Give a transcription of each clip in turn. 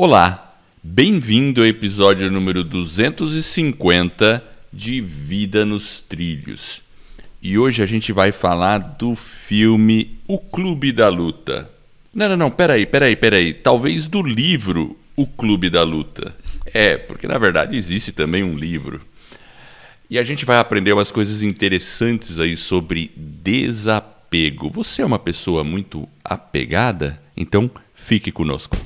Olá, bem-vindo ao episódio número 250 de Vida nos Trilhos. E hoje a gente vai falar do filme O Clube da Luta. Não, não, não, peraí, peraí, peraí. Talvez do livro O Clube da Luta. É, porque na verdade existe também um livro. E a gente vai aprender umas coisas interessantes aí sobre desapego. Você é uma pessoa muito apegada? Então fique conosco.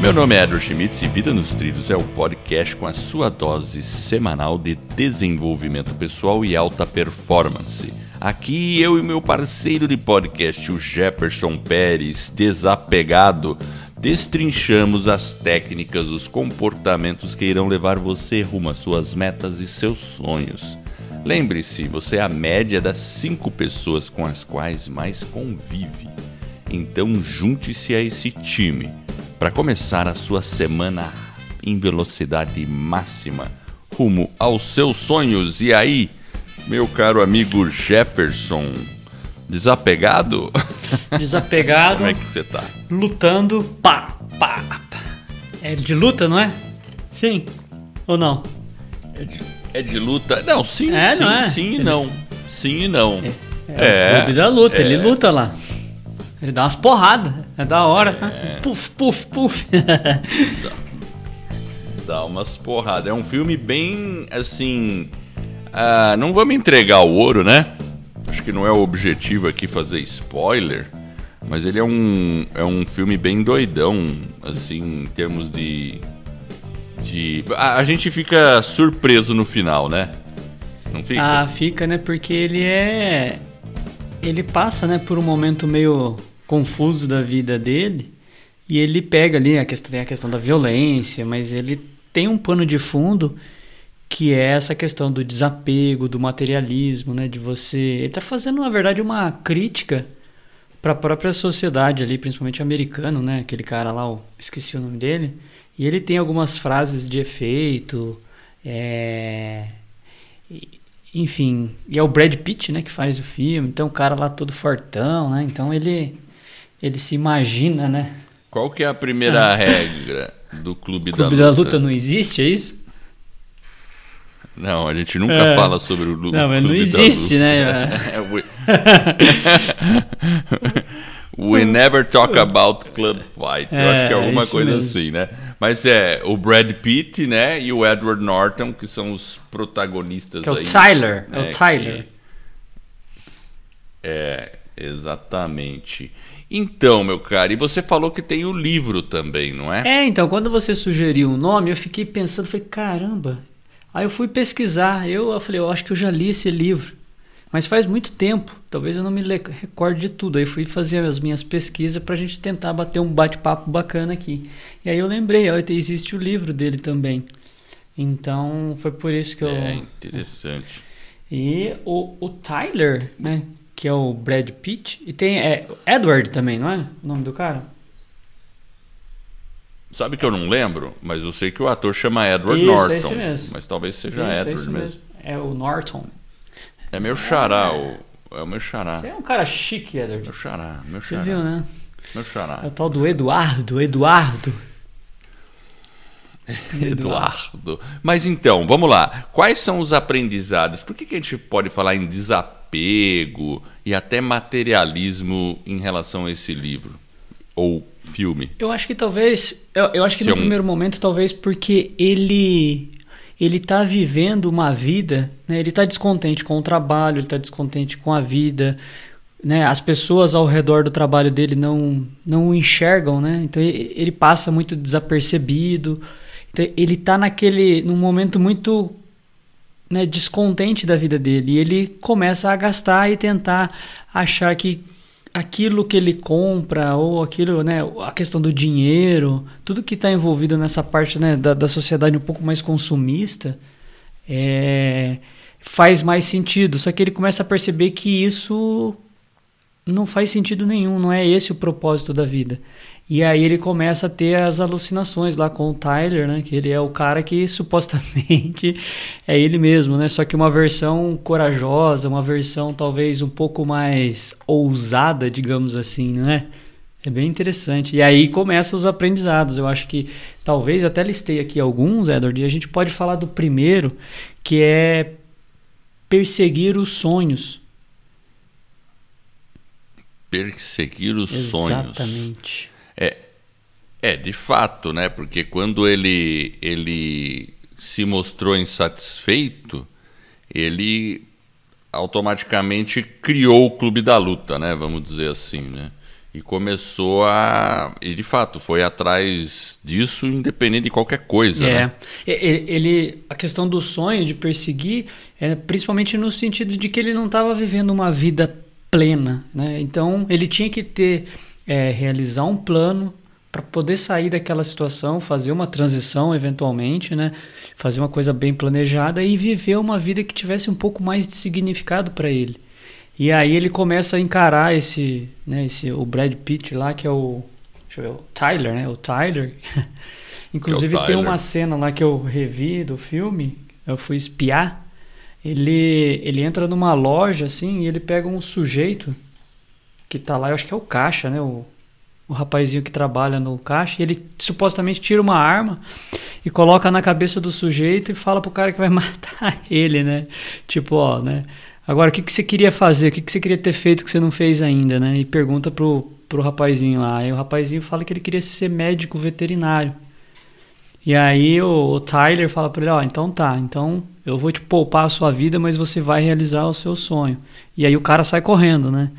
Meu nome é Edward Schmitz e Vida nos Trilhos é o podcast com a sua dose semanal de desenvolvimento pessoal e alta performance. Aqui eu e meu parceiro de podcast, o Jefferson Pérez, desapegado, destrinchamos as técnicas, os comportamentos que irão levar você rumo às suas metas e seus sonhos. Lembre-se, você é a média das cinco pessoas com as quais mais convive. Então junte-se a esse time para começar a sua semana em velocidade máxima rumo aos seus sonhos. E aí, meu caro amigo Jefferson, desapegado? Desapegado. Como é que você tá? Lutando, pá, pá, pá. É de luta, não é? Sim ou não? É de, é de luta? Não, sim, É, sim, não é? sim e não. Sim e não. É, o clube da luta, é. ele luta lá. Ele dá umas porradas, é da hora, tá? Puf, puf, puf. Dá umas porradas. É um filme bem assim. ah, não vamos entregar o ouro, né? Acho que não é o objetivo aqui fazer spoiler. Mas ele é um, é um filme bem doidão, assim, em termos de. de a, a gente fica surpreso no final, né? Não fica? ah, fica, né? Porque ele é. Ele passa, né, por um momento meio confuso da vida dele. E ele pega ali a questão, tem a questão da violência, mas ele tem um pano de fundo que é essa questão do desapego, do materialismo, né? De você. Ele tá fazendo, na verdade, uma crítica para a própria sociedade ali, principalmente americano, né? Aquele cara lá, esqueci o nome dele. E ele tem algumas frases de efeito, é... enfim, e é o Brad Pitt, né, que faz o filme. Então o cara lá todo fortão, né? Então ele ele se imagina, né? Qual que é a primeira regra do Clube, O Clube da da Luta? Luta não existe, é isso? Não, a gente nunca É. fala sobre o Lu- Não, mas não Clube existe, Luta. né? É, we... We never talk about club fight. Eu É, acho que é alguma isso coisa mesmo. assim, né? Mas é o Brad Pitt, né? E o Edward Norton, que são os protagonistas Que é o aí. Tyler, é né, o Tyler. que- É, exatamente. Então, meu cara, e você falou que tem o livro também, não é? É, então, quando você sugeriu o nome, eu fiquei pensando, falei, caramba. Aí eu fui pesquisar, eu, eu falei, eu acho que eu já li esse livro. Mas faz muito tempo, talvez eu não me recorde de tudo. Aí fui fazer as minhas pesquisas pra gente tentar bater um bate-papo bacana aqui. E aí eu lembrei, ó, existe o livro dele também. Então foi por isso que eu. É interessante. E o, o Tyler, né? Que é o Brad Pitt. E tem é, Edward também, não é? O nome do cara? Sabe que eu não lembro, mas eu sei que o ator chama Edward Isso, é Norton. esse mesmo. Mas talvez seja Isso, é Edward isso mesmo. É o Norton. É meu xará, o, é o meu xará. Você é um cara chique, Edward. Meu xará, meu Você xará. viu, né? Meu xará. É o tal do Eduardo, Eduardo. Eduardo. Mas então, vamos lá. Quais são os aprendizados? Por que, que a gente pode falar em desapego e até materialismo em relação a esse livro? Ou filme? Eu acho que talvez. Eu, eu acho que Se no é um- primeiro momento, talvez porque ele. Ele tá vivendo uma vida, né? Ele tá descontente com o trabalho, ele tá descontente com a vida, né? As pessoas ao redor do trabalho dele não não o enxergam, né? Então ele, passa muito desapercebido. Então ele tá naquele num momento muito né, descontente da vida dele. E ele começa a gastar e tentar achar que aquilo que ele compra ou aquilo, né, a questão do dinheiro, tudo que está envolvido nessa parte né, da, da sociedade um pouco mais consumista, é, faz mais sentido. Só que ele começa a perceber que isso não faz sentido nenhum, não é esse o propósito da vida. E aí ele começa a ter as alucinações lá com o Tyler, né? Que ele é o cara que supostamente é ele mesmo, né? Só que uma versão corajosa, uma versão talvez um pouco mais ousada, digamos assim, né? É bem interessante. E aí começam os aprendizados. Eu acho que talvez eu até listei aqui alguns, Edward, e a gente pode falar do primeiro, que é perseguir os sonhos. Perseguir os Exatamente. sonhos. Exatamente. É, de fato, né? Porque quando ele, ele se mostrou insatisfeito, ele automaticamente criou o clube da luta, né? Vamos dizer assim, né? E começou a. E de fato, foi atrás disso, independente de qualquer coisa. É. Né? Ele, a questão do sonho, de perseguir, é principalmente no sentido de que ele não estava vivendo uma vida plena. Né? Então, ele tinha que ter é, realizar um plano para poder sair daquela situação, fazer uma transição eventualmente, né? Fazer uma coisa bem planejada e viver uma vida que tivesse um pouco mais de significado para ele. E aí ele começa a encarar esse, né, esse o Brad Pitt lá que é o, deixa eu ver, o Tyler, né? O Tyler. Inclusive é o Tyler. tem uma cena lá que eu revi do filme, eu fui espiar. Ele ele entra numa loja assim, e ele pega um sujeito que tá lá, eu acho que é o caixa, né? O, o rapazinho que trabalha no caixa, ele supostamente tira uma arma e coloca na cabeça do sujeito e fala pro cara que vai matar ele, né? Tipo, ó, né? Agora, o que, que você queria fazer? O que, que você queria ter feito que você não fez ainda, né? E pergunta pro, pro rapazinho lá. Aí o rapazinho fala que ele queria ser médico veterinário. E aí o, o Tyler fala para ele, ó, então tá, então eu vou te poupar a sua vida, mas você vai realizar o seu sonho. E aí o cara sai correndo, né?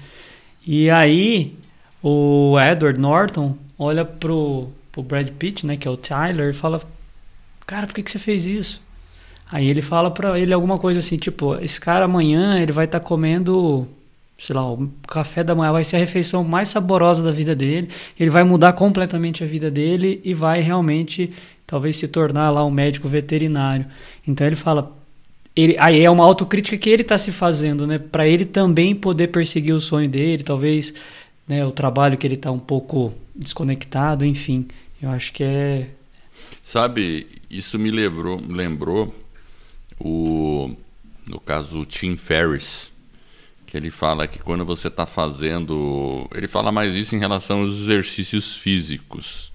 E aí o Edward Norton olha pro, pro Brad Pitt, né, que é o Tyler, e fala: Cara, por que, que você fez isso? Aí ele fala pra ele alguma coisa assim, tipo, esse cara amanhã ele vai estar tá comendo, sei lá, o café da manhã vai ser a refeição mais saborosa da vida dele, ele vai mudar completamente a vida dele e vai realmente talvez se tornar lá um médico veterinário. Então ele fala, ele, aí é uma autocrítica que ele está se fazendo, né? Para ele também poder perseguir o sonho dele, talvez né, o trabalho que ele está um pouco desconectado, enfim. Eu acho que é. Sabe, isso me lembrou, lembrou o, no caso, o Tim Ferriss, que ele fala que quando você está fazendo. Ele fala mais isso em relação aos exercícios físicos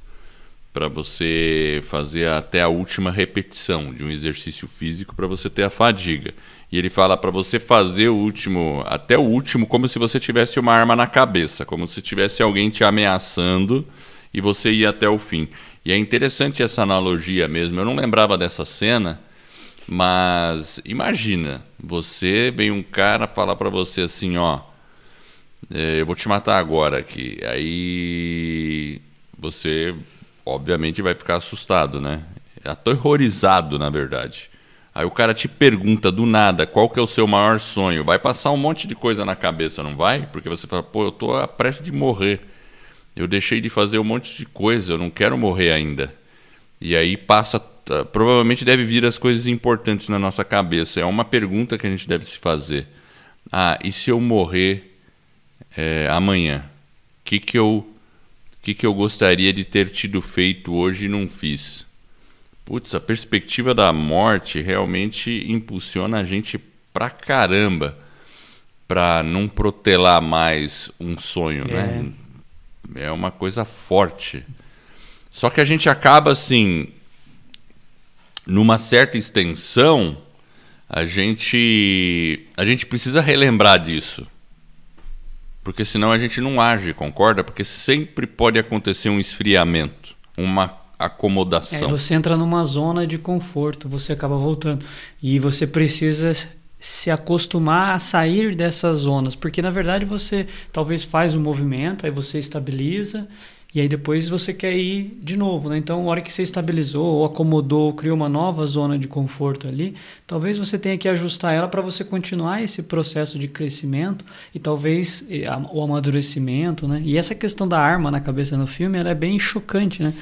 para você fazer até a última repetição de um exercício físico para você ter a fadiga. E ele fala para você fazer o último, até o último, como se você tivesse uma arma na cabeça, como se tivesse alguém te ameaçando e você ir até o fim. E é interessante essa analogia mesmo. Eu não lembrava dessa cena, mas imagina, você vem um cara falar para você assim, ó, é, eu vou te matar agora aqui. Aí você obviamente vai ficar assustado, né? Aterrorizado, na verdade. Aí o cara te pergunta do nada qual que é o seu maior sonho. Vai passar um monte de coisa na cabeça, não vai? Porque você fala, pô, eu tô a prestes de morrer. Eu deixei de fazer um monte de coisa, eu não quero morrer ainda. E aí passa. Provavelmente deve vir as coisas importantes na nossa cabeça. É uma pergunta que a gente deve se fazer. Ah, e se eu morrer é, amanhã? O que, que eu que, que eu gostaria de ter tido feito hoje e não fiz? Putz, a perspectiva da morte realmente impulsiona a gente pra caramba pra não protelar mais um sonho, né? é. né? É uma coisa forte. Só que a gente acaba assim, numa certa extensão, a gente a gente precisa relembrar disso. Porque senão a gente não age, concorda? Porque sempre pode acontecer um esfriamento, uma acomodação. Você entra numa zona de conforto, você acaba voltando. E você precisa se acostumar a sair dessas zonas, porque na verdade você talvez faz um movimento, aí você estabiliza, e aí depois você quer ir de novo, né? Então, a hora que você estabilizou ou acomodou, criou uma nova zona de conforto ali, talvez você tenha que ajustar ela para você continuar esse processo de crescimento e talvez o amadurecimento, né? E essa questão da arma na cabeça no filme, ela é bem chocante, né?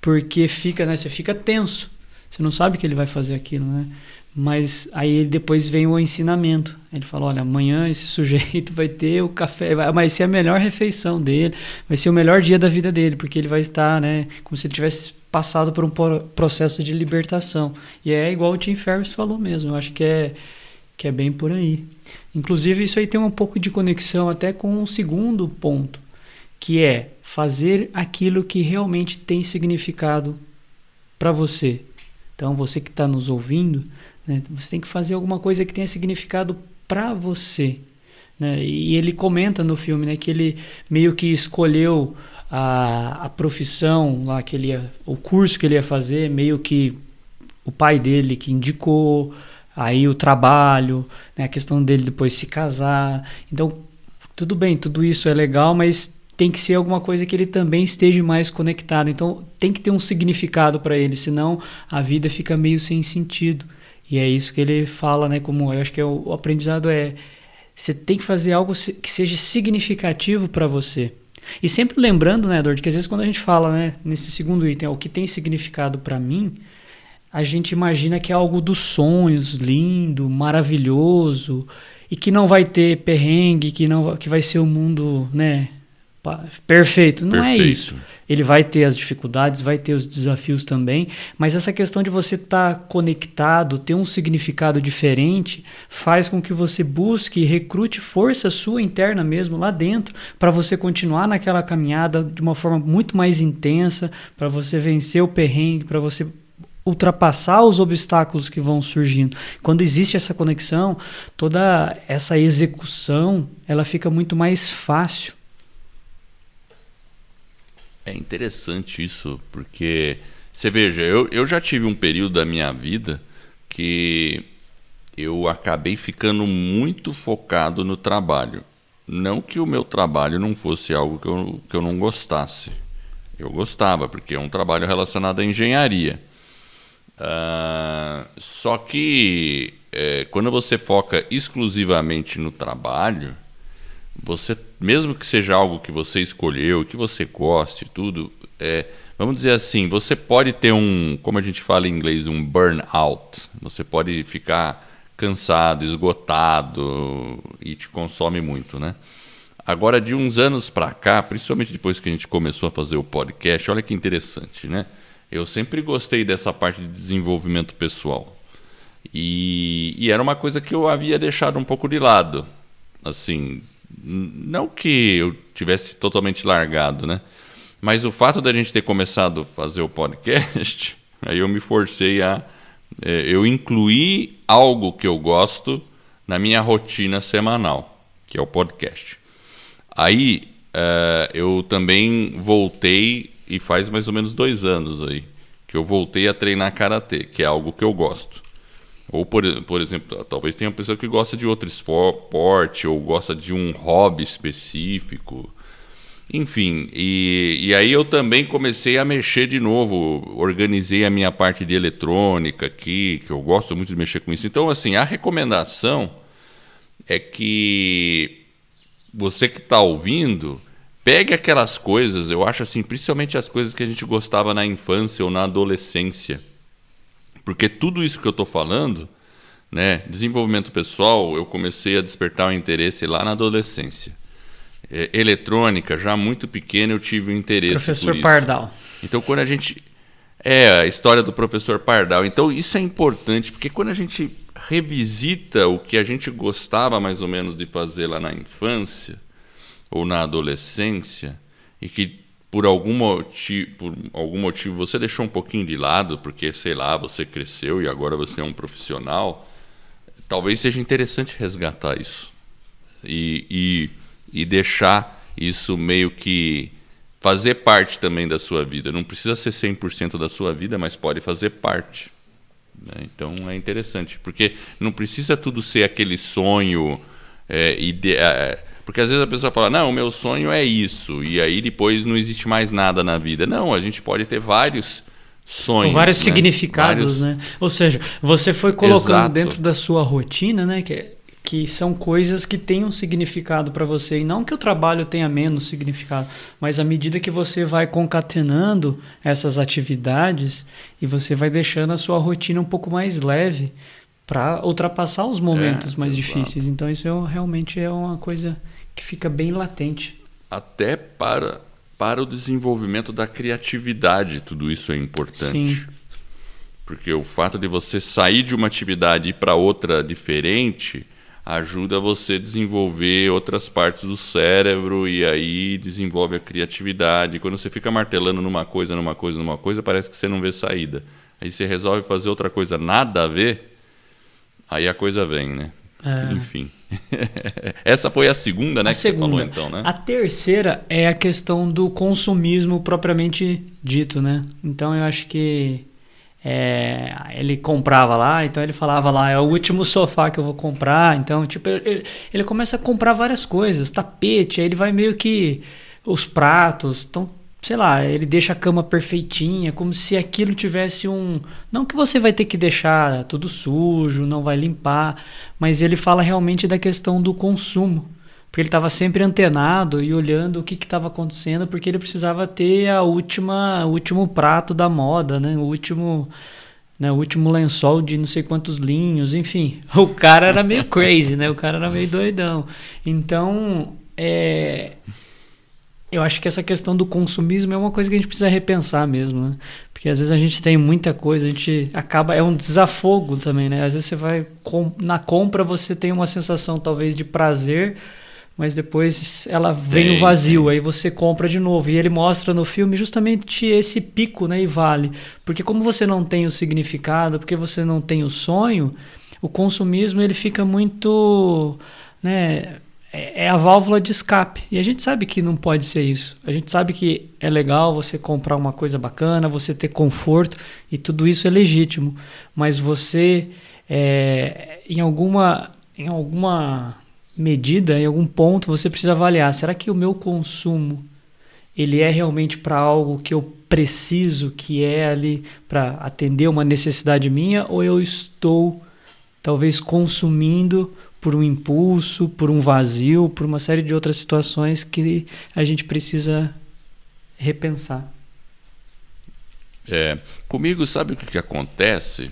Porque fica, né? Você fica tenso. Você não sabe que ele vai fazer aquilo, né? Mas aí depois vem o ensinamento. Ele fala: olha, amanhã esse sujeito vai ter o café, vai ser a melhor refeição dele, vai ser o melhor dia da vida dele, porque ele vai estar, né, como se ele tivesse passado por um processo de libertação. E é igual o Tim Ferriss falou mesmo. Eu acho que é que é bem por aí. Inclusive isso aí tem um pouco de conexão até com um segundo ponto, que é fazer aquilo que realmente tem significado para você. Então você que está nos ouvindo né? Você tem que fazer alguma coisa que tenha significado para você. Né? E ele comenta no filme né, que ele meio que escolheu a, a profissão, lá que ele ia, o curso que ele ia fazer, meio que o pai dele que indicou, aí o trabalho, né, a questão dele depois se casar. Então, tudo bem, tudo isso é legal, mas tem que ser alguma coisa que ele também esteja mais conectado. Então, tem que ter um significado para ele, senão a vida fica meio sem sentido. E é isso que ele fala, né? Como eu acho que é o, o aprendizado é você tem que fazer algo que seja significativo para você. E sempre lembrando, né, Edward, que às vezes quando a gente fala, né, nesse segundo item, o que tem significado para mim, a gente imagina que é algo dos sonhos, lindo, maravilhoso, e que não vai ter perrengue, que não que vai ser o um mundo, né, perfeito. Não é perfeito. é isso. Ele vai ter as dificuldades, vai ter os desafios também, mas essa questão de você estar tá conectado, ter um significado diferente, faz com que você busque e recrute força sua interna mesmo lá dentro, para você continuar naquela caminhada de uma forma muito mais intensa, para você vencer o perrengue, para você ultrapassar os obstáculos que vão surgindo. Quando existe essa conexão, toda essa execução, ela fica muito mais fácil. É interessante isso, porque você veja, eu, eu já tive um período da minha vida que eu acabei ficando muito focado no trabalho. Não que o meu trabalho não fosse algo que eu, que eu não gostasse. Eu gostava, porque é um trabalho relacionado à engenharia. Uh, só que é, quando você foca exclusivamente no trabalho, você, mesmo que seja algo que você escolheu, que você goste, tudo, é, vamos dizer assim, você pode ter um, como a gente fala em inglês, um burnout. Você pode ficar cansado, esgotado e te consome muito, né? Agora, de uns anos para cá, principalmente depois que a gente começou a fazer o podcast, olha que interessante, né? Eu sempre gostei dessa parte de desenvolvimento pessoal. E, e era uma coisa que eu havia deixado um pouco de lado. Assim, não que eu tivesse totalmente largado, né? Mas o fato da gente ter começado a fazer o podcast, aí eu me forcei a. É, eu incluí algo que eu gosto na minha rotina semanal, que é o podcast. Aí é, eu também voltei, e faz mais ou menos dois anos aí, que eu voltei a treinar karatê, que é algo que eu gosto. Ou, por, por exemplo, talvez tenha uma pessoa que gosta de outro esporte ou gosta de um hobby específico. Enfim, e, e aí eu também comecei a mexer de novo, organizei a minha parte de eletrônica aqui, que eu gosto muito de mexer com isso. Então, assim, a recomendação é que você que está ouvindo, pegue aquelas coisas, eu acho assim, principalmente as coisas que a gente gostava na infância ou na adolescência porque tudo isso que eu estou falando, né, desenvolvimento pessoal, eu comecei a despertar o interesse lá na adolescência. É, eletrônica, já muito pequeno, eu tive o um interesse. Professor Pardal. Então, quando a gente. É, a história do professor Pardal. Então, isso é importante, porque quando a gente revisita o que a gente gostava mais ou menos de fazer lá na infância ou na adolescência, e que por algum motivo, por algum motivo você deixou um pouquinho de lado, porque sei lá, você cresceu e agora você é um profissional, talvez seja interessante resgatar isso e, e, e deixar isso meio que fazer parte também da sua vida. Não precisa ser 100% da sua vida, mas pode fazer parte. Né? Então é interessante, porque não precisa tudo ser aquele sonho é, é, porque às vezes a pessoa fala, não, o meu sonho é isso, e aí depois não existe mais nada na vida. Não, a gente pode ter vários sonhos. Com vários né? significados, vários... né? Ou seja, você foi colocando Exato. dentro da sua rotina, né? Que, que são coisas que têm um significado para você e não que o trabalho tenha menos significado, mas à medida que você vai concatenando essas atividades e você vai deixando a sua rotina um pouco mais leve para ultrapassar os momentos é, mais exato. difíceis. Então isso é, realmente é uma coisa que fica bem latente. Até para para o desenvolvimento da criatividade, tudo isso é importante. Sim. Porque o fato de você sair de uma atividade e ir para outra diferente ajuda você a desenvolver outras partes do cérebro e aí desenvolve a criatividade. Quando você fica martelando numa coisa, numa coisa, numa coisa, parece que você não vê saída. Aí você resolve fazer outra coisa nada a ver, aí a coisa vem, né? É. Enfim. Essa foi a segunda, né, a que segunda. você falou então, né? A terceira é a questão do consumismo propriamente dito, né? Então eu acho que é, ele comprava lá, então ele falava lá, é o último sofá que eu vou comprar. Então, tipo, ele, ele começa a comprar várias coisas, tapete, aí ele vai meio que os pratos, então, sei lá, ele deixa a cama perfeitinha, como se aquilo tivesse um. Não que você vai ter que deixar tudo sujo, não vai limpar, mas ele fala realmente da questão do consumo porque ele estava sempre antenado e olhando o que estava acontecendo, porque ele precisava ter a última, o último prato da moda, né? O último, né? O último lençol de não sei quantos linhos, enfim. O cara era meio crazy, né? O cara era meio doidão. Então, é, eu acho que essa questão do consumismo é uma coisa que a gente precisa repensar mesmo, né? Porque às vezes a gente tem muita coisa, a gente acaba é um desafogo também, né? Às vezes você vai na compra você tem uma sensação talvez de prazer mas depois ela vem o vazio, aí você compra de novo. E ele mostra no filme justamente esse pico né, e vale. Porque como você não tem o significado, porque você não tem o sonho, o consumismo ele fica muito... Né, é, é a válvula de escape. E a gente sabe que não pode ser isso. A gente sabe que é legal você comprar uma coisa bacana, você ter conforto, e tudo isso é legítimo. Mas você, é, em alguma... Em alguma medida, em algum ponto, você precisa avaliar: será que o meu consumo ele é realmente para algo que eu preciso, que é ali para atender uma necessidade minha, ou eu estou talvez consumindo por um impulso, por um vazio, por uma série de outras situações que a gente precisa repensar. É, comigo, sabe o que, que acontece?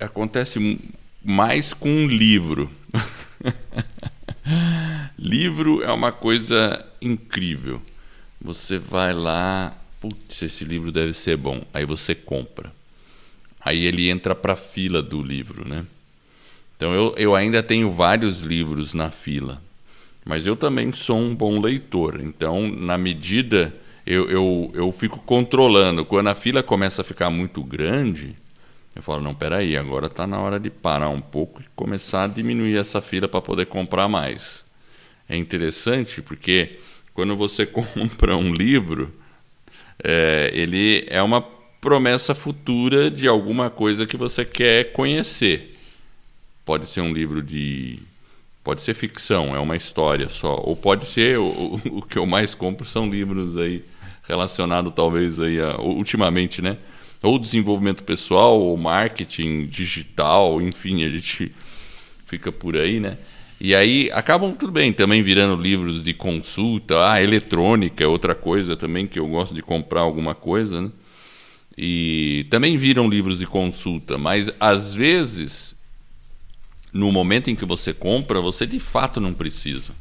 Acontece mais com um livro. livro é uma coisa incrível. Você vai lá, putz, esse livro deve ser bom. Aí você compra. Aí ele entra para a fila do livro, né? Então eu, eu ainda tenho vários livros na fila. Mas eu também sou um bom leitor. Então, na medida. Eu, eu, eu fico controlando. Quando a fila começa a ficar muito grande, eu falo, não, peraí, agora está na hora de parar um pouco e começar a diminuir essa fila para poder comprar mais. É interessante porque quando você compra um livro, é, ele é uma promessa futura de alguma coisa que você quer conhecer. Pode ser um livro de. Pode ser ficção, é uma história só. Ou pode ser. O, o que eu mais compro são livros aí relacionados, talvez, aí a, ultimamente, né? ou desenvolvimento pessoal, ou marketing digital, enfim, a gente fica por aí, né? E aí acabam tudo bem, também virando livros de consulta, ah, eletrônica é outra coisa também que eu gosto de comprar alguma coisa, né? E também viram livros de consulta, mas às vezes no momento em que você compra, você de fato não precisa.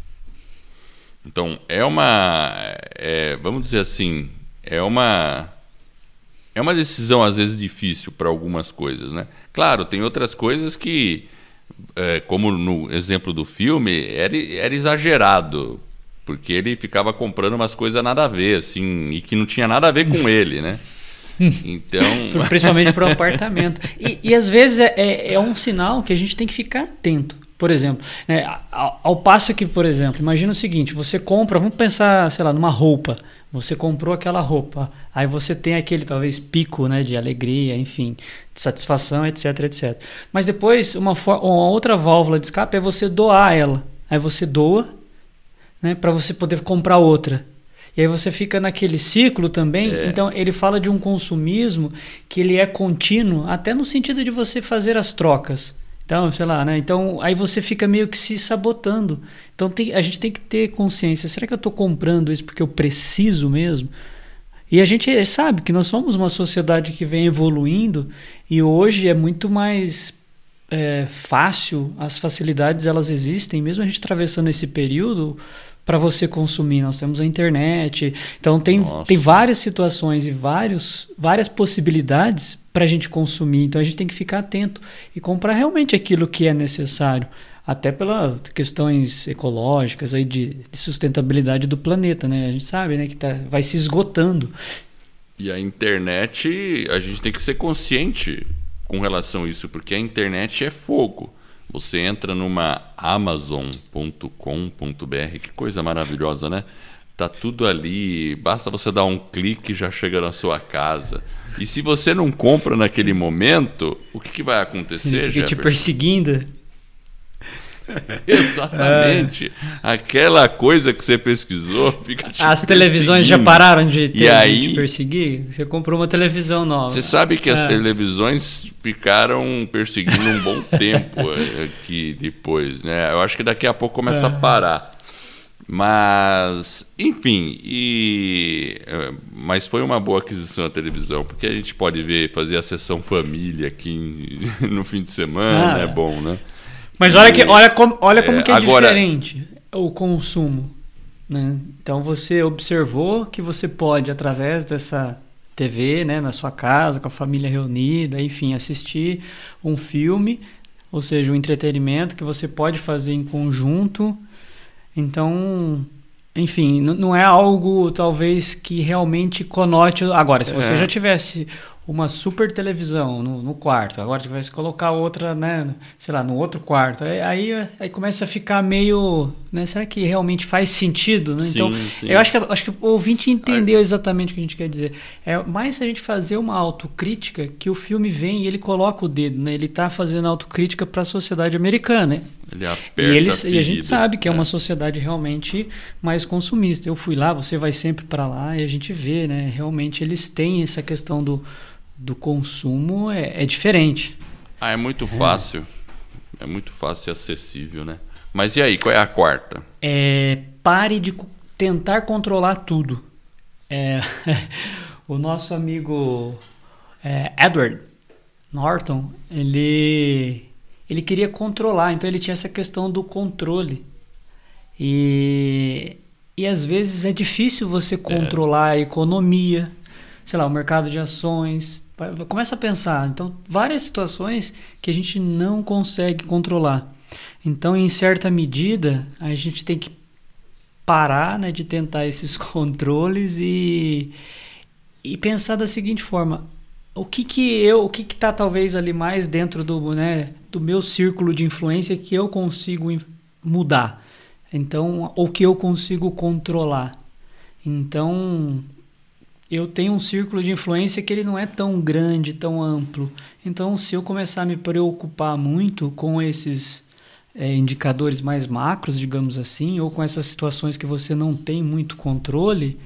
Então é uma, é, vamos dizer assim, é uma é uma decisão às vezes difícil para algumas coisas, né? Claro, tem outras coisas que, é, como no exemplo do filme, era, era exagerado, porque ele ficava comprando umas coisas nada a ver, assim, e que não tinha nada a ver com ele, né? Então... Principalmente para o apartamento. E, e, às vezes é, é, é, um sinal que a gente tem que ficar atento. Por exemplo, né, ao, ao passo que, por exemplo, imagina o seguinte: você compra, vamos pensar, sei lá, numa roupa. Você comprou aquela roupa, aí você tem aquele talvez pico, né, de alegria, enfim, de satisfação, etc, etc. Mas depois uma, uma outra válvula de escape é você doar ela. Aí você doa, né, para você poder comprar outra. E aí você fica naquele ciclo também. É. Então ele fala de um consumismo que ele é contínuo, até no sentido de você fazer as trocas. Então, sei lá, né? Então, aí você fica meio que se sabotando. Então, tem, a gente tem que ter consciência. Será que eu estou comprando isso porque eu preciso mesmo? E a gente sabe que nós somos uma sociedade que vem evoluindo e hoje é muito mais é, fácil, as facilidades elas existem, mesmo a gente atravessando esse período para você consumir. Nós temos a internet, então tem, tem várias situações e vários, várias possibilidades para a gente consumir. Então a gente tem que ficar atento e comprar realmente aquilo que é necessário, até pelas questões ecológicas aí de, de, sustentabilidade do planeta, né? A gente sabe, né, que tá, vai se esgotando. E a internet, a gente tem que ser consciente com relação a isso, porque a internet é fogo. Você entra numa amazon.com.br, que coisa maravilhosa, né? Tá tudo ali, basta você dar um clique e já chega na sua casa. E se você não compra naquele momento, o que, que vai acontecer? Fica te perseguindo. Exatamente. É. Aquela coisa que você pesquisou fica te As televisões já pararam de, ter, e aí, te perseguir? Você comprou uma televisão nova. Você sabe que é. as televisões ficaram perseguindo um bom tempo aqui depois, né? Eu acho que daqui a pouco começa é. a parar. Mas, enfim, e, é, mas foi uma boa aquisição a televisão, porque a gente pode ver, fazer a sessão família aqui no fim de semana, ah, é bom, né? Mas olha, que, olha, como, olha como é, que é agora, diferente o consumo. Né? Então você observou que você pode, através dessa TV, né, na sua casa, com a família reunida, enfim, assistir um filme, ou seja, um entretenimento que você pode fazer em conjunto. Então, enfim, não é algo talvez que realmente conote. Agora, se você é. já tivesse uma super televisão no, no quarto, agora vai se colocar outra, né, sei lá, no outro quarto, aí, aí, aí, começa a ficar meio, né, será que realmente faz sentido, né? Sim, então, sim. eu acho que, acho que o ouvinte entendeu exatamente o que a gente quer dizer. É mais se a gente fazer uma autocrítica que o filme vem e ele coloca o dedo, né? Ele está fazendo autocrítica para a sociedade americana, né? Ele aperta e, eles, a e a gente sabe que é, é uma sociedade realmente mais consumista. Eu fui lá, você vai sempre para lá e a gente vê, né? Realmente eles têm essa questão do do consumo é, é diferente. Ah, é muito fácil. É. é muito fácil e acessível, né? Mas e aí, qual é a quarta? É, pare de tentar controlar tudo. É, o nosso amigo é, Edward Norton, ele, ele queria controlar, então ele tinha essa questão do controle. E, e às vezes é difícil você controlar é. a economia, sei lá, o mercado de ações, Começa a pensar. Então, várias situações que a gente não consegue controlar. Então, em certa medida, a gente tem que parar né, de tentar esses controles e, e pensar da seguinte forma: o que que eu, o que que está talvez ali mais dentro do, né, do meu círculo de influência que eu consigo mudar? Então, ou que eu consigo controlar? Então, eu tenho um círculo de influência que ele não é tão grande, tão amplo. Então, se eu começar a me preocupar muito com esses é, indicadores mais macros, digamos assim, ou com essas situações que você não tem muito controle,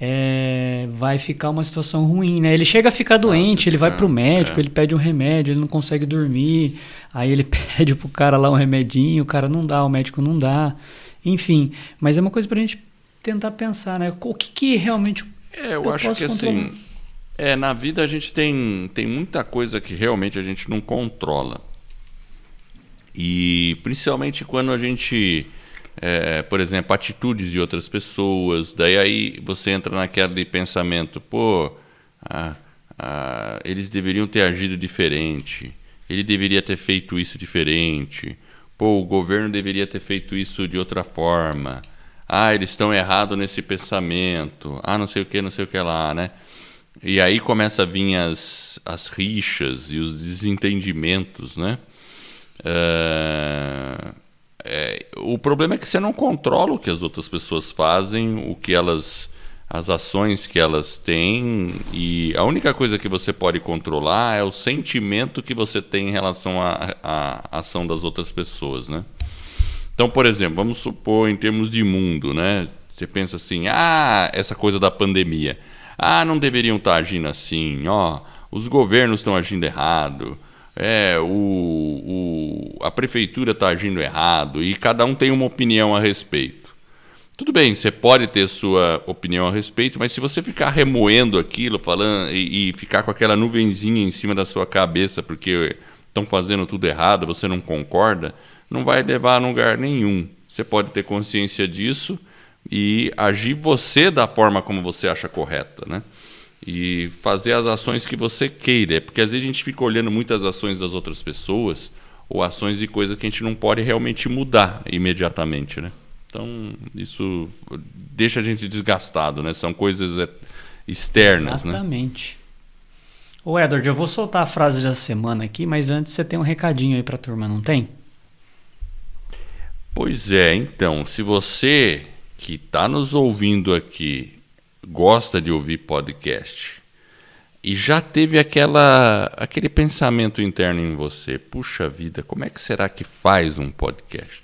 é, vai ficar uma situação ruim, né? Ele chega a ficar doente, Nossa, ele vai para o médico, é. ele pede um remédio, ele não consegue dormir, aí ele pede pro cara lá um remedinho, o cara não dá, o médico não dá, enfim. Mas é uma coisa para a gente tentar pensar, né? O que, que realmente é, eu, eu acho que controlar. assim, é, na vida a gente tem, tem muita coisa que realmente a gente não controla. E principalmente quando a gente, é, por exemplo, atitudes de outras pessoas, daí aí você entra naquele pensamento, pô, ah, ah, eles deveriam ter agido diferente, ele deveria ter feito isso diferente, pô, o governo deveria ter feito isso de outra forma. Ah, eles estão errados nesse pensamento, ah, não sei o que, não sei o que lá, né? E aí começa a vir as, as rixas e os desentendimentos, né? Uh, é, o problema é que você não controla o que as outras pessoas fazem, o que elas, as ações que elas têm, e a única coisa que você pode controlar é o sentimento que você tem em relação à ação das outras pessoas, né? Então, por exemplo, vamos supor em termos de mundo, né? Você pensa assim, ah, essa coisa da pandemia. Ah, não deveriam estar agindo assim, ó, os governos estão agindo errado. É, o, o, a prefeitura está agindo errado e cada um tem uma opinião a respeito. Tudo bem, você pode ter sua opinião a respeito, mas se você ficar remoendo aquilo, falando e, e ficar com aquela nuvenzinha em cima da sua cabeça porque estão fazendo tudo errado, você não concorda, não vai levar a lugar nenhum. Você pode ter consciência disso e agir você da forma como você acha correta, né? E fazer as ações que você queira, porque às vezes a gente fica olhando muitas ações das outras pessoas ou ações de coisas que a gente não pode realmente mudar imediatamente, né? Então, isso deixa a gente desgastado, né? São coisas é, externas, Exatamente. né? Exatamente. Ô Edward, eu vou soltar a frase da semana aqui, mas antes você tem um recadinho aí pra turma, não tem? Pois é, então, se você que está nos ouvindo aqui gosta de ouvir podcast e já teve aquela aquele pensamento interno em você, puxa vida, como é que será que faz um podcast?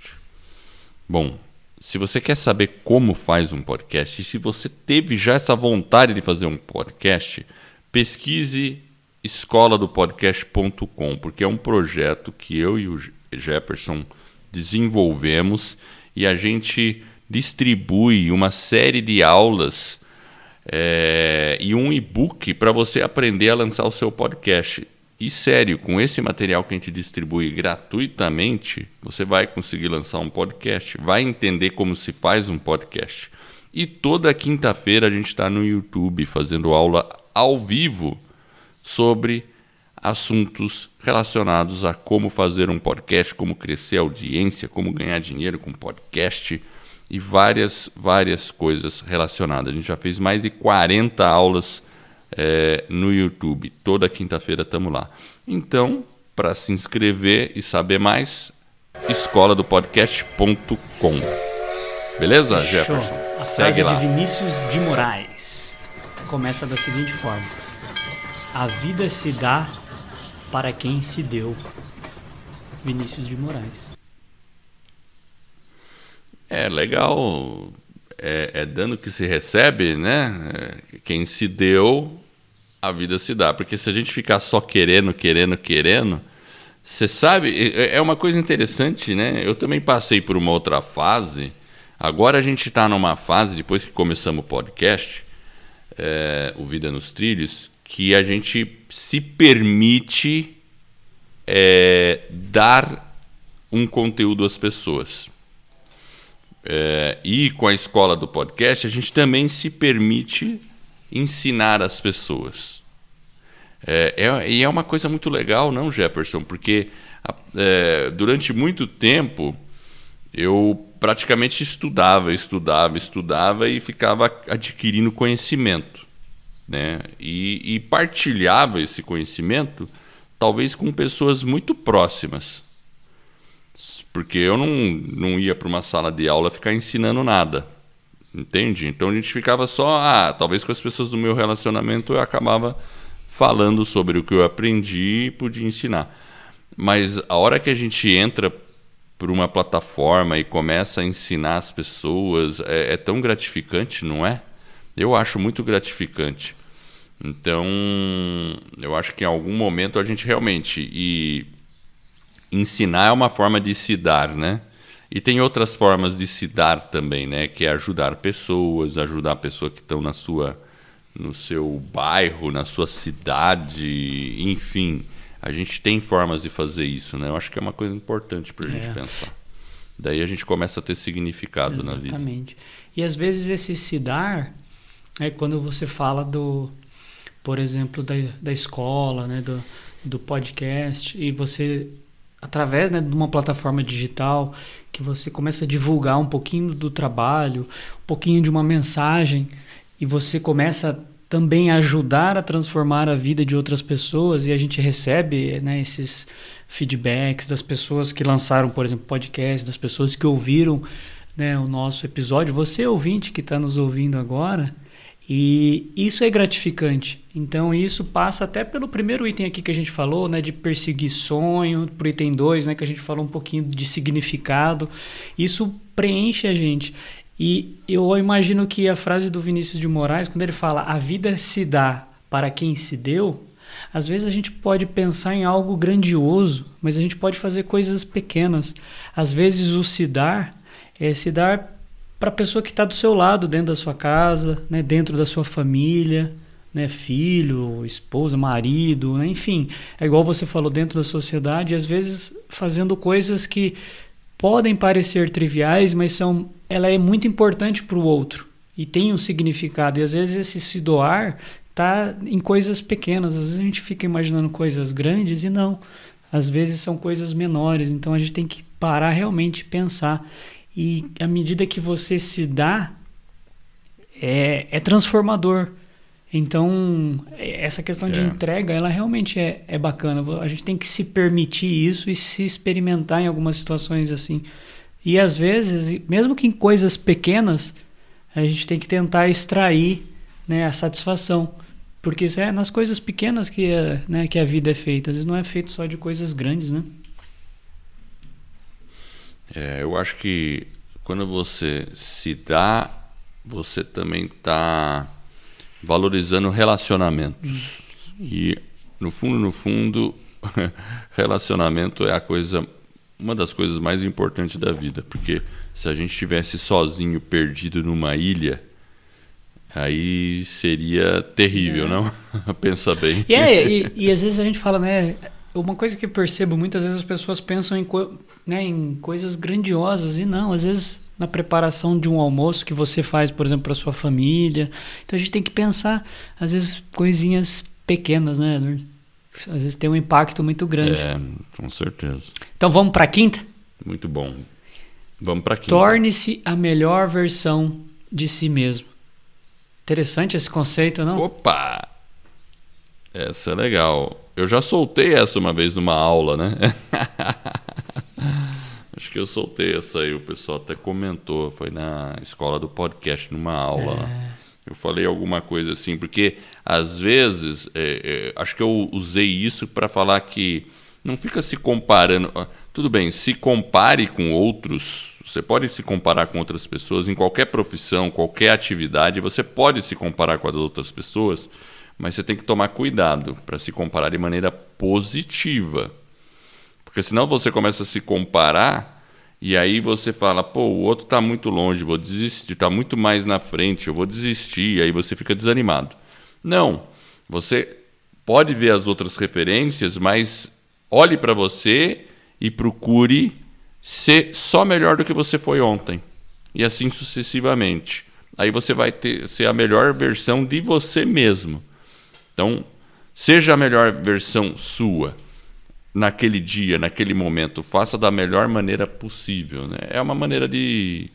Bom, se você quer saber como faz um podcast e se você teve já essa vontade de fazer um podcast, pesquise escola do podcast.com, porque é um projeto que eu e o Jefferson desenvolvemos e a gente distribui uma série de aulas é, e um e-book para você aprender a lançar o seu podcast. E sério, com esse material que a gente distribui gratuitamente, você vai conseguir lançar um podcast, vai entender como se faz um podcast. E toda quinta-feira a gente está no YouTube fazendo aula ao vivo sobre assuntos relacionados a como fazer um podcast, como crescer a audiência, como ganhar dinheiro com podcast e várias, várias coisas relacionadas. A gente já fez mais de 40 aulas é, no YouTube. Toda quinta-feira estamos lá. Então, para se inscrever e saber mais, escola do podcast.com. Beleza, Show. Jefferson? A frase lá. de Vinícius de Moraes começa da seguinte forma: A vida se dá para quem se deu. Vinícius de Moraes. É legal, é, é dando que se recebe, né? É, quem se deu, a vida se dá. Porque se a gente ficar só querendo, querendo, querendo, você sabe, é uma coisa interessante, né? Eu também passei por uma outra fase. Agora a gente está numa fase, depois que começamos o podcast, é, o Vida nos Trilhos, que a gente se permite é, dar um conteúdo às pessoas. É, e com a escola do podcast, a gente também se permite ensinar as pessoas. É, é, e é uma coisa muito legal, não, Jefferson? Porque é, durante muito tempo eu praticamente estudava, estudava, estudava e ficava adquirindo conhecimento. Né? E, e partilhava esse conhecimento, talvez com pessoas muito próximas. Porque eu não, não ia para uma sala de aula ficar ensinando nada. Entende? Então a gente ficava só, ah, talvez com as pessoas do meu relacionamento eu acabava falando sobre o que eu aprendi e podia ensinar. Mas a hora que a gente entra por uma plataforma e começa a ensinar as pessoas, é, é tão gratificante, não é? Eu acho muito gratificante. Então, eu acho que em algum momento a gente realmente. E ensinar é uma forma de se dar, né? E tem outras formas de se dar também, né? Que é ajudar pessoas, ajudar pessoas que estão na sua, no seu bairro, na sua cidade, enfim. A gente tem formas de fazer isso, né? Eu acho que é uma coisa importante para a gente é. pensar. Daí a gente começa a ter significado Exatamente. na vida. Exatamente. E às vezes esse se dar é quando você fala do, por exemplo, da, da escola, né? Do, do podcast, e você através né, de uma plataforma digital que você começa a divulgar um pouquinho do trabalho, um pouquinho de uma mensagem e você começa também a ajudar a transformar a vida de outras pessoas e a gente recebe né, esses feedbacks das pessoas que lançaram, por exemplo, podcast, das pessoas que ouviram né, o nosso episódio. Você ouvinte que está nos ouvindo agora, e isso é gratificante. Então isso passa até pelo primeiro item aqui que a gente falou, né, de perseguir sonho, pro item 2, né, que a gente falou um pouquinho de significado. Isso preenche a gente. E eu imagino que a frase do Vinícius de Moraes, quando ele fala a vida se dá para quem se deu, Às vezes a gente pode pensar em algo grandioso, mas a gente pode fazer coisas pequenas. Às vezes o se dar é se dar para a pessoa que está do seu lado, dentro da sua casa, né, dentro da sua família, né, filho, esposa, marido, né, enfim. É igual você falou, dentro da sociedade, às vezes fazendo coisas que podem parecer triviais, mas são, ela é muito importante para o outro e tem um significado. E às vezes esse se doar tá em coisas pequenas. Às vezes a gente fica imaginando coisas grandes e não. Às vezes são coisas menores. Então a gente tem que parar realmente pensar. E à medida que você se dá, é, é transformador. Então, essa questão é. de entrega, ela realmente é, é bacana. A gente tem que se permitir isso e se experimentar em algumas situações assim. E às vezes, mesmo que em coisas pequenas, a gente tem que tentar extrair né, a satisfação. Porque isso é nas coisas pequenas que, é, né, que a vida é feita. Às vezes não é feito só de coisas grandes, né? É, eu acho que quando você se dá, você também está valorizando relacionamentos. E no fundo, no fundo, relacionamento é a coisa, uma das coisas mais importantes da vida, porque se a gente estivesse sozinho, perdido numa ilha, aí seria terrível, é. não? Pensa bem. E, é, e, e, às vezes a gente fala, né? Uma coisa que eu percebo, muitas vezes as pessoas pensam em, né, em coisas grandiosas e não, às vezes na preparação de um almoço que você faz, por exemplo, para sua família. Então a gente tem que pensar, às vezes, coisinhas pequenas, né? Às vezes tem um impacto muito grande. É, com certeza. Então vamos para a quinta? Muito bom. Vamos para a quinta. Torne-se a melhor versão de si mesmo. Interessante esse conceito, não? Opa! Essa é legal. Eu já soltei essa uma vez numa aula, né? Acho que eu soltei essa aí, o pessoal até comentou. Foi na escola do podcast, numa aula. É. Eu falei alguma coisa assim, porque às vezes, é, é, acho que eu usei isso para falar que não fica se comparando. Tudo bem, se compare com outros. Você pode se comparar com outras pessoas em qualquer profissão, qualquer atividade. Você pode se comparar com as outras pessoas, mas você tem que tomar cuidado para se comparar de maneira positiva. Porque senão você começa a se comparar e aí você fala, pô, o outro está muito longe, vou desistir, está muito mais na frente, eu vou desistir, e aí você fica desanimado. Não, você pode ver as outras referências, mas olhe para você e procure ser só melhor do que você foi ontem. E assim sucessivamente. Aí você vai ter, ser a melhor versão de você mesmo. Então, seja a melhor versão sua naquele dia, naquele momento. Faça da melhor maneira possível. Né? É uma maneira de,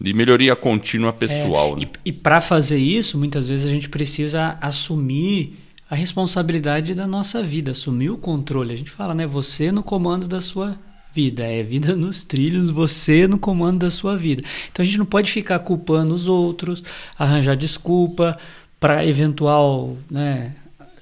de melhoria contínua pessoal. É, né? E, e para fazer isso, muitas vezes a gente precisa assumir a responsabilidade da nossa vida, assumir o controle. A gente fala, né? Você no comando da sua vida, é vida nos trilhos, você no comando da sua vida. Então a gente não pode ficar culpando os outros, arranjar desculpa para eventual, né,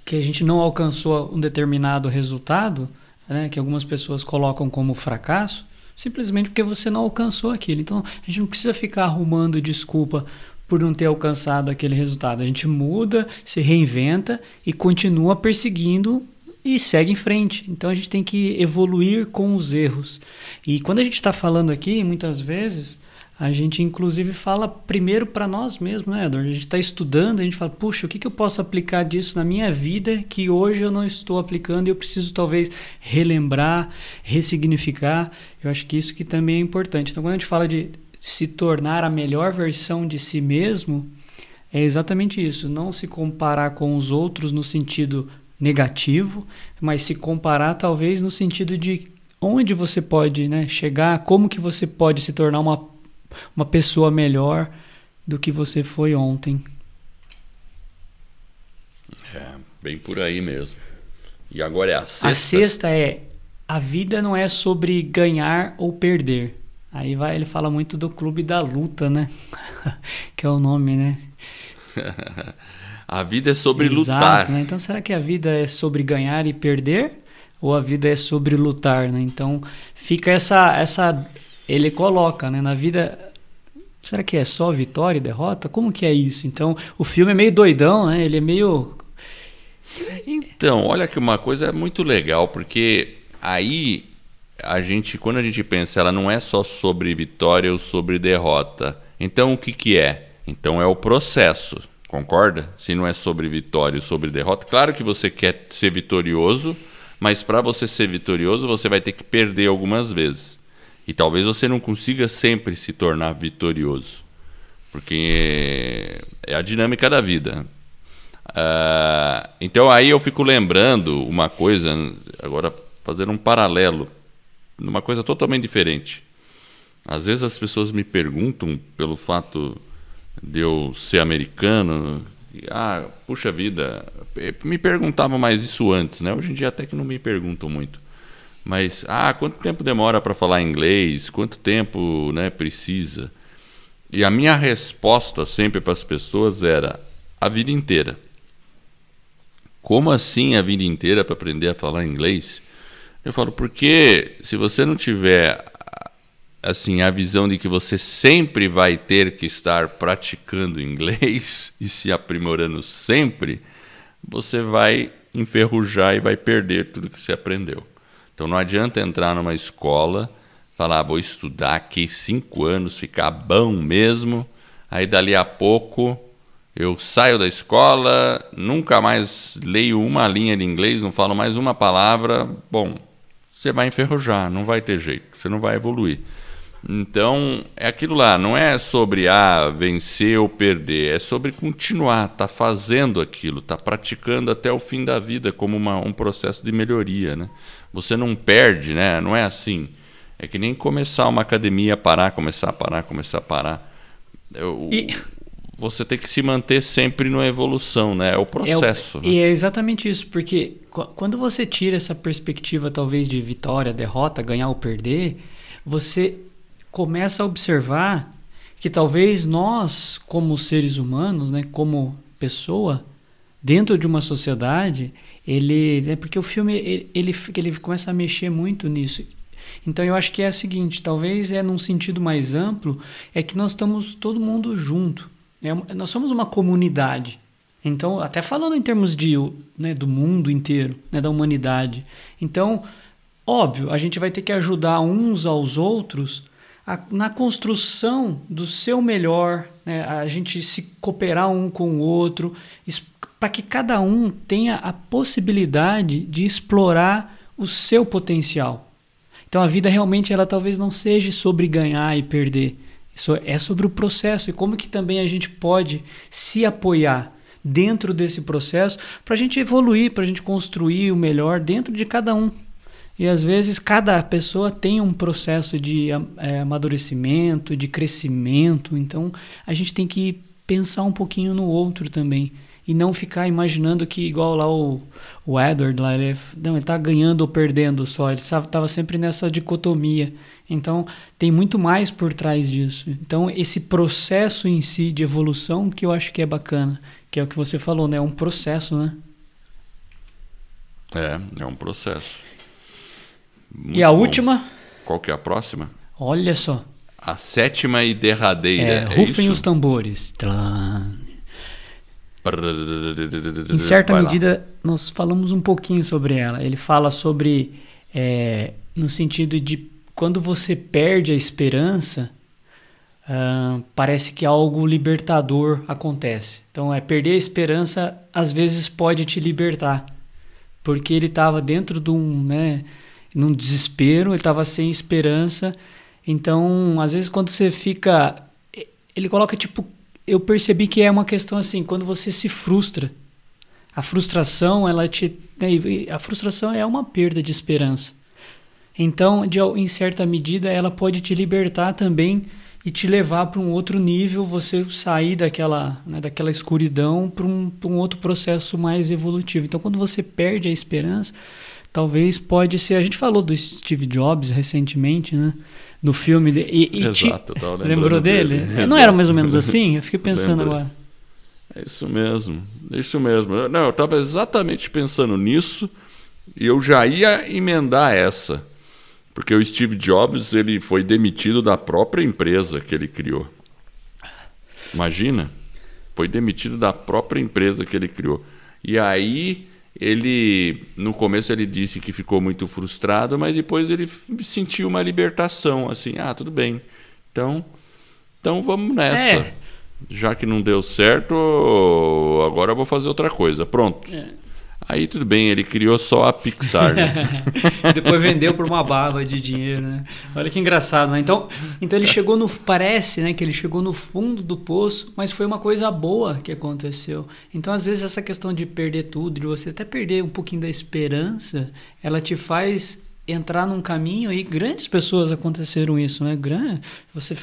que a gente não alcançou um determinado resultado, né, que algumas pessoas colocam como fracasso, simplesmente porque você não alcançou aquilo. Então a gente não precisa ficar arrumando desculpa por não ter alcançado aquele resultado. A gente muda, se reinventa e continua perseguindo e segue em frente. Então a gente tem que evoluir com os erros. E quando a gente está falando aqui, muitas vezes a gente inclusive fala primeiro para nós mesmos, né, Edward? A gente está estudando, a gente fala, puxa, o que, que eu posso aplicar disso na minha vida que hoje eu não estou aplicando e eu preciso talvez relembrar, ressignificar. Eu acho que isso que também é importante. Então, quando a gente fala de se tornar a melhor versão de si mesmo, é exatamente isso. Não se comparar com os outros no sentido negativo, mas se comparar talvez no sentido de onde você pode né, chegar, como que você pode se tornar uma, uma pessoa melhor do que você foi ontem. É, bem por aí mesmo. E agora é a sexta. A sexta é a vida não é sobre ganhar ou perder. Aí vai, ele fala muito do clube da luta, né? que é o nome, né? a vida é sobre Exato, lutar. Né? Então será que a vida é sobre ganhar e perder? Ou a vida é sobre lutar, né? Então fica essa essa ele coloca, né, na vida Será que é só vitória e derrota? Como que é isso? Então, o filme é meio doidão, né? Ele é meio Então, olha que uma coisa é muito legal, porque aí a gente, quando a gente pensa, ela não é só sobre vitória ou sobre derrota. Então, o que, que é? Então, é o processo, concorda? Se não é sobre vitória ou sobre derrota, claro que você quer ser vitorioso, mas para você ser vitorioso, você vai ter que perder algumas vezes. E talvez você não consiga sempre se tornar vitorioso, porque é a dinâmica da vida. Uh, então aí eu fico lembrando uma coisa, agora fazendo um paralelo, numa coisa totalmente diferente. Às vezes as pessoas me perguntam pelo fato de eu ser americano, ah, puxa vida, me perguntavam mais isso antes, né? Hoje em dia até que não me perguntam muito. Mas, ah, quanto tempo demora para falar inglês? Quanto tempo né, precisa? E a minha resposta sempre para as pessoas era a vida inteira. Como assim a vida inteira para aprender a falar inglês? Eu falo, porque se você não tiver assim a visão de que você sempre vai ter que estar praticando inglês e se aprimorando sempre, você vai enferrujar e vai perder tudo que você aprendeu. Então não adianta entrar numa escola, falar, ah, vou estudar aqui cinco anos, ficar bom mesmo, aí dali a pouco eu saio da escola, nunca mais leio uma linha de inglês, não falo mais uma palavra, bom, você vai enferrujar, não vai ter jeito, você não vai evoluir. Então, é aquilo lá, não é sobre ah, vencer ou perder, é sobre continuar, tá fazendo aquilo, tá praticando até o fim da vida como uma, um processo de melhoria, né? Você não perde, né? Não é assim. É que nem começar uma academia, parar, começar a parar, começar a parar. Eu, e... Você tem que se manter sempre na evolução, né? É o processo. É o... né? E é exatamente isso, porque quando você tira essa perspectiva, talvez, de vitória, derrota, ganhar ou perder, você começa a observar que talvez nós, como seres humanos, né, como pessoa, dentro de uma sociedade, ele. É porque o filme ele, ele, ele começa a mexer muito nisso. Então eu acho que é o seguinte, talvez é num sentido mais amplo, é que nós estamos todo mundo junto. É, nós somos uma comunidade. Então, até falando em termos de, né, do mundo inteiro, né, da humanidade. Então, óbvio, a gente vai ter que ajudar uns aos outros a, na construção do seu melhor, né, a gente se cooperar um com o outro, para que cada um tenha a possibilidade de explorar o seu potencial. Então a vida realmente ela talvez não seja sobre ganhar e perder, isso é sobre o processo e como que também a gente pode se apoiar dentro desse processo para a gente evoluir, para a gente construir o melhor dentro de cada um. E às vezes cada pessoa tem um processo de é, amadurecimento, de crescimento, então a gente tem que pensar um pouquinho no outro também. E não ficar imaginando que, igual lá o, o Edward, lá, ele, não, ele tá ganhando ou perdendo só, ele estava sempre nessa dicotomia. Então, tem muito mais por trás disso. Então, esse processo em si de evolução que eu acho que é bacana, que é o que você falou, né? É um processo, né? É, é um processo. Muito e a bom. última? Qual que é a próxima? Olha só. A sétima e derradeira. É, é rufem os tambores. Em certa medida, nós falamos um pouquinho sobre ela. Ele fala sobre, é, no sentido de quando você perde a esperança, uh, parece que algo libertador acontece. Então, é perder a esperança, às vezes pode te libertar, porque ele estava dentro de um, né, num desespero, ele estava sem esperança. Então, às vezes, quando você fica. Ele coloca tipo. Eu percebi que é uma questão assim, quando você se frustra. A frustração, ela te. Né, a frustração é uma perda de esperança. Então, de, em certa medida, ela pode te libertar também e te levar para um outro nível, você sair daquela, né, daquela escuridão para um, um outro processo mais evolutivo. Então, quando você perde a esperança, talvez pode ser. A gente falou do Steve Jobs recentemente, né? No filme. De, e, e Exato, te, lembrou dele? dele? Não era mais ou menos assim? Eu fiquei pensando agora. É isso mesmo, é isso mesmo. Não, eu estava exatamente pensando nisso e eu já ia emendar essa. Porque o Steve Jobs ele foi demitido da própria empresa que ele criou. Imagina, foi demitido da própria empresa que ele criou. E aí ele no começo ele disse que ficou muito frustrado, mas depois ele sentiu uma libertação, assim, ah, tudo bem. Então, então vamos nessa. É. Já que não deu certo, agora eu vou fazer outra coisa. Pronto. É. Aí tudo bem, ele criou só a Pixar. Né? Depois vendeu por uma baba de dinheiro, né? Olha que engraçado, né? Então, então ele chegou no. Parece né, que ele chegou no fundo do poço, mas foi uma coisa boa que aconteceu. Então, às vezes, essa questão de perder tudo, de você até perder um pouquinho da esperança, ela te faz entrar num caminho e grandes pessoas aconteceram isso, né? Grande, você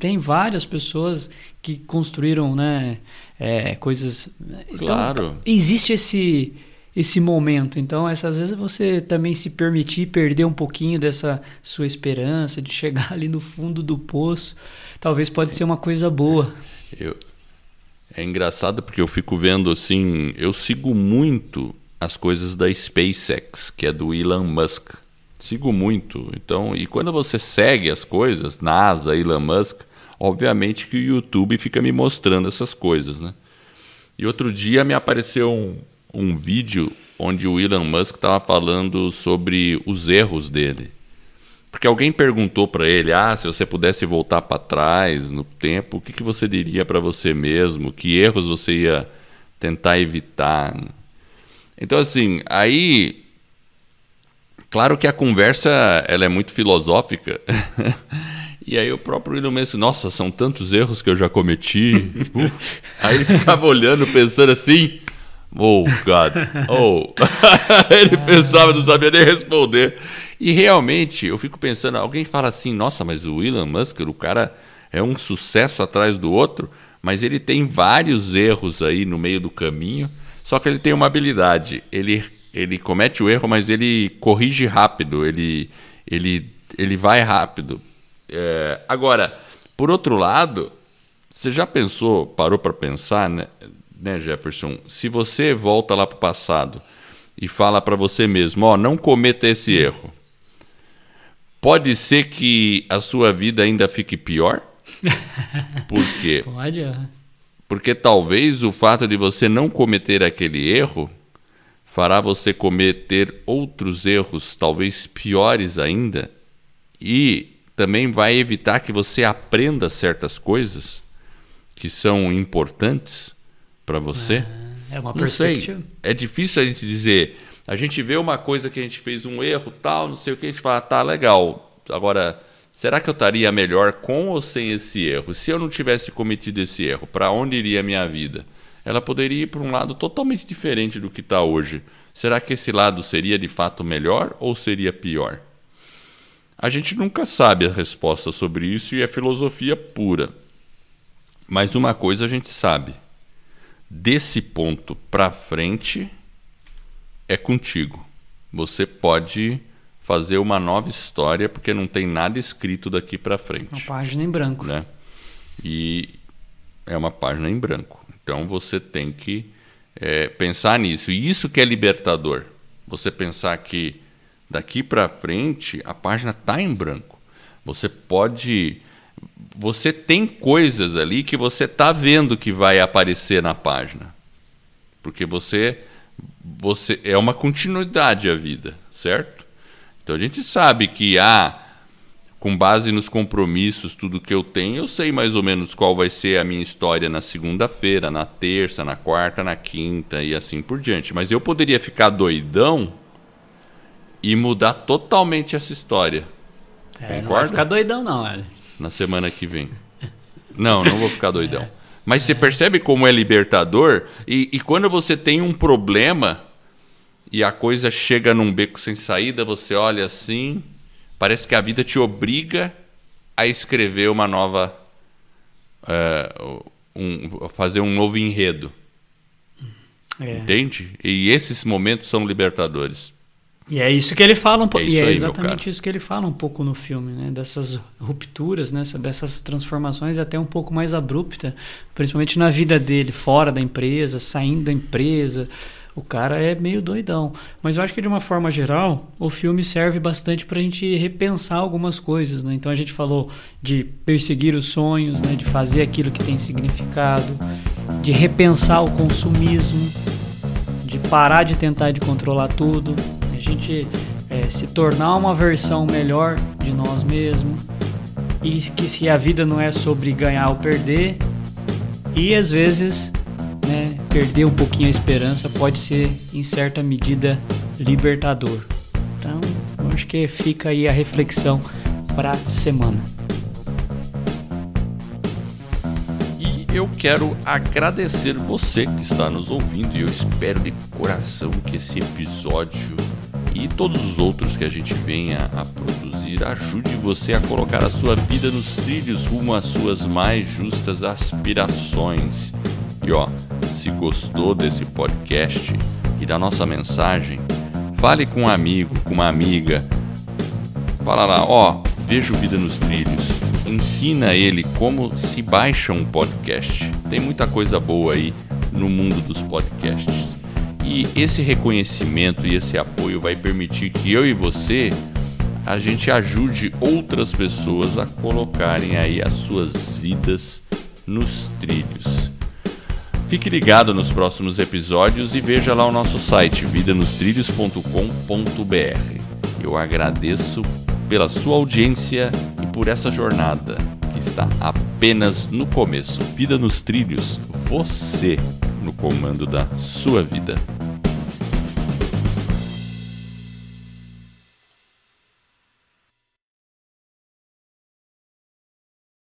tem várias pessoas que construíram, né? É, coisas. Então, claro. Existe esse esse momento. Então, essas vezes você também se permitir perder um pouquinho dessa sua esperança de chegar ali no fundo do poço, talvez pode ser uma coisa boa. Eu, é engraçado porque eu fico vendo assim, eu sigo muito as coisas da SpaceX, que é do Elon Musk. Sigo muito. Então, e quando você segue as coisas, NASA, Elon Musk, obviamente que o YouTube fica me mostrando essas coisas, né? E outro dia me apareceu um, um vídeo onde o Elon Musk estava falando sobre os erros dele. Porque alguém perguntou para ele: ah, se você pudesse voltar para trás no tempo, o que, que você diria para você mesmo? Que erros você ia tentar evitar? Então, assim, aí. Claro que a conversa ela é muito filosófica. e aí o próprio Elon Musk, nossa, são tantos erros que eu já cometi. Aí ele ficava olhando, pensando assim. Oh, God. Oh. Ele pensava, não sabia nem responder. E realmente, eu fico pensando, alguém fala assim, nossa, mas o Elon Musk, o cara é um sucesso atrás do outro, mas ele tem vários erros aí no meio do caminho, só que ele tem uma habilidade, ele, ele comete o erro, mas ele corrige rápido, ele, ele, ele vai rápido. É, agora, por outro lado, você já pensou, parou para pensar, né? né, Jefferson? Se você volta lá para o passado e fala para você mesmo, ó, não cometa esse erro, pode ser que a sua vida ainda fique pior? Por quê? Pode. Porque talvez o fato de você não cometer aquele erro fará você cometer outros erros, talvez piores ainda, e também vai evitar que você aprenda certas coisas que são importantes para você? É, é uma perspectiva. É difícil a gente dizer. A gente vê uma coisa que a gente fez um erro, tal, não sei o que, a gente fala, tá legal. Agora, será que eu estaria melhor com ou sem esse erro? Se eu não tivesse cometido esse erro, para onde iria a minha vida? Ela poderia ir para um lado totalmente diferente do que está hoje. Será que esse lado seria de fato melhor ou seria pior? A gente nunca sabe a resposta sobre isso e é filosofia pura. Mas uma coisa a gente sabe: desse ponto para frente é contigo. Você pode fazer uma nova história porque não tem nada escrito daqui para frente. Uma página em branco. Né? E é uma página em branco. Então você tem que é, pensar nisso. E isso que é libertador. Você pensar que daqui para frente a página está em branco. Você pode você tem coisas ali que você está vendo que vai aparecer na página. Porque você, você é uma continuidade a vida, certo? Então a gente sabe que ah, com base nos compromissos, tudo que eu tenho, eu sei mais ou menos qual vai ser a minha história na segunda-feira, na terça, na quarta, na quinta e assim por diante. Mas eu poderia ficar doidão e mudar totalmente essa história. É, Concorda? Não vai ficar doidão, não, velho na semana que vem. Não, não vou ficar doidão. Mas você percebe como é libertador? E, e, quando você tem um problema e a coisa chega num beco sem saída, você olha assim, parece que a vida te obriga a escrever uma nova. Uh, um, fazer um novo enredo. É. Entende? E esses momentos são libertadores. E é isso que ele fala um pouco. É e é aí, exatamente isso que ele fala um pouco no filme, né? Dessas rupturas, né? dessas transformações até um pouco mais abrupta, principalmente na vida dele, fora da empresa, saindo da empresa. O cara é meio doidão. Mas eu acho que de uma forma geral, o filme serve bastante para a gente repensar algumas coisas. Né? Então a gente falou de perseguir os sonhos, né? de fazer aquilo que tem significado, de repensar o consumismo de parar de tentar de controlar tudo, gente é, se tornar uma versão melhor de nós mesmos e que se a vida não é sobre ganhar ou perder e às vezes né, perder um pouquinho a esperança pode ser em certa medida libertador. Então, acho que fica aí a reflexão para a semana. E eu quero agradecer você que está nos ouvindo e eu espero de coração que esse episódio e todos os outros que a gente venha a produzir ajude você a colocar a sua vida nos trilhos rumo às suas mais justas aspirações. E ó, se gostou desse podcast e da nossa mensagem, fale com um amigo, com uma amiga. Fala lá, ó, vejo Vida nos Trilhos. Ensina ele como se baixa um podcast. Tem muita coisa boa aí no mundo dos podcasts. E esse reconhecimento e esse apoio vai permitir que eu e você a gente ajude outras pessoas a colocarem aí as suas vidas nos trilhos. Fique ligado nos próximos episódios e veja lá o nosso site vidanostrilhos.com.br. Eu agradeço pela sua audiência e por essa jornada que está apenas no começo. Vida nos Trilhos, você no comando da sua vida.